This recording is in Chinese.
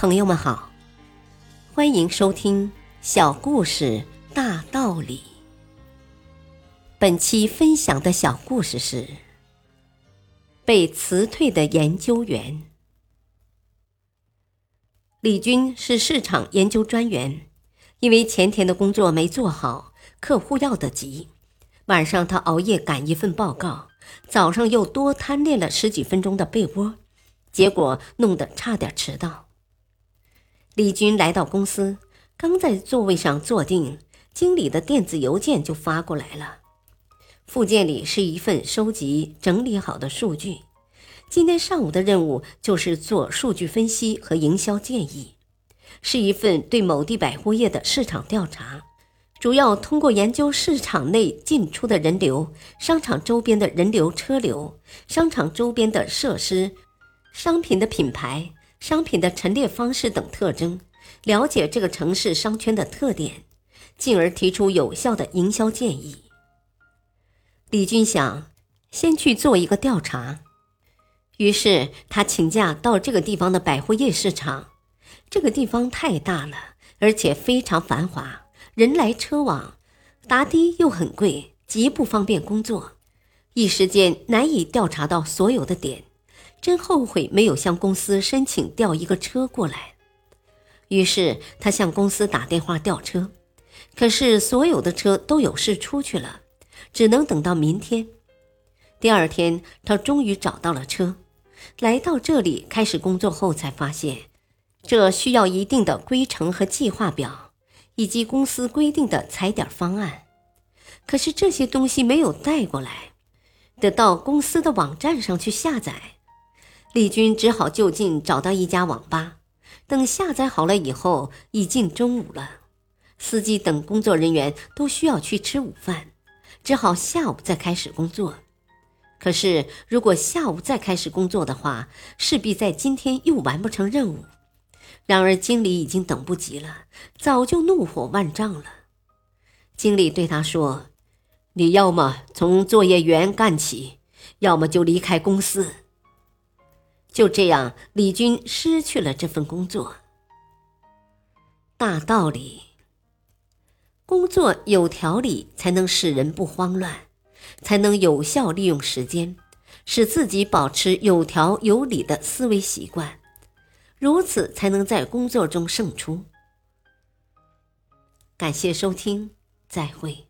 朋友们好，欢迎收听小故事大道理。本期分享的小故事是被辞退的研究员。李军是市场研究专员，因为前天的工作没做好，客户要的急，晚上他熬夜赶一份报告，早上又多贪恋了十几分钟的被窝，结果弄得差点迟到。李军来到公司，刚在座位上坐定，经理的电子邮件就发过来了。附件里是一份收集整理好的数据。今天上午的任务就是做数据分析和营销建议，是一份对某地百货业的市场调查，主要通过研究市场内进出的人流、商场周边的人流车流、商场周边的设施、商品的品牌。商品的陈列方式等特征，了解这个城市商圈的特点，进而提出有效的营销建议。李军想先去做一个调查，于是他请假到这个地方的百货业市场。这个地方太大了，而且非常繁华，人来车往，打的又很贵，极不方便工作，一时间难以调查到所有的点。真后悔没有向公司申请调一个车过来，于是他向公司打电话调车，可是所有的车都有事出去了，只能等到明天。第二天，他终于找到了车，来到这里开始工作后，才发现这需要一定的规程和计划表，以及公司规定的踩点方案。可是这些东西没有带过来，得到公司的网站上去下载。李军只好就近找到一家网吧，等下载好了以后，已近中午了。司机等工作人员都需要去吃午饭，只好下午再开始工作。可是，如果下午再开始工作的话，势必在今天又完不成任务。然而，经理已经等不及了，早就怒火万丈了。经理对他说：“你要么从作业员干起，要么就离开公司。”就这样，李军失去了这份工作。大道理，工作有条理，才能使人不慌乱，才能有效利用时间，使自己保持有条有理的思维习惯，如此才能在工作中胜出。感谢收听，再会。